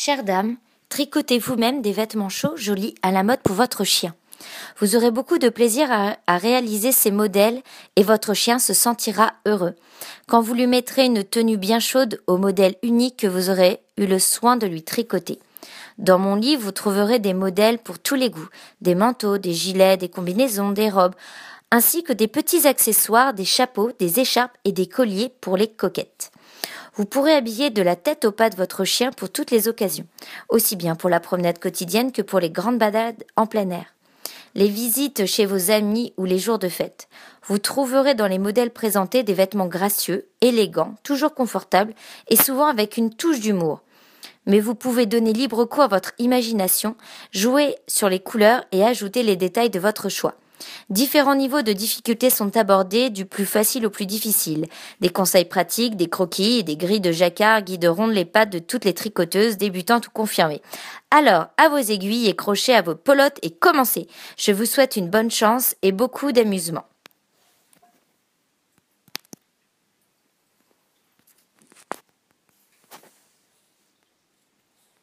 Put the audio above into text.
Chère dame, tricotez vous-même des vêtements chauds, jolis, à la mode pour votre chien. Vous aurez beaucoup de plaisir à, réaliser ces modèles et votre chien se sentira heureux. Quand vous lui mettrez une tenue bien chaude au modèle unique que vous aurez eu le soin de lui tricoter. Dans mon livre, vous trouverez des modèles pour tous les goûts, des manteaux, des gilets, des combinaisons, des robes, ainsi que des petits accessoires, des chapeaux, des écharpes et des colliers pour les coquettes. Vous pourrez habiller de la tête aux pattes votre chien pour toutes les occasions, aussi bien pour la promenade quotidienne que pour les grandes balades en plein air. Les visites chez vos amis ou les jours de fête. Vous trouverez dans les modèles présentés des vêtements gracieux, élégants, toujours confortables et souvent avec une touche d'humour. Mais vous pouvez donner libre cours à votre imagination, jouer sur les couleurs et ajouter les détails de votre choix. Différents niveaux de difficulté sont abordés, du plus facile au plus difficile. Des conseils pratiques, des croquis et des grilles de jacquard guideront les pattes de toutes les tricoteuses, débutantes ou confirmées. Alors, à vos aiguilles et crochets, à vos pelotes et commencez. Je vous souhaite une bonne chance et beaucoup d'amusement.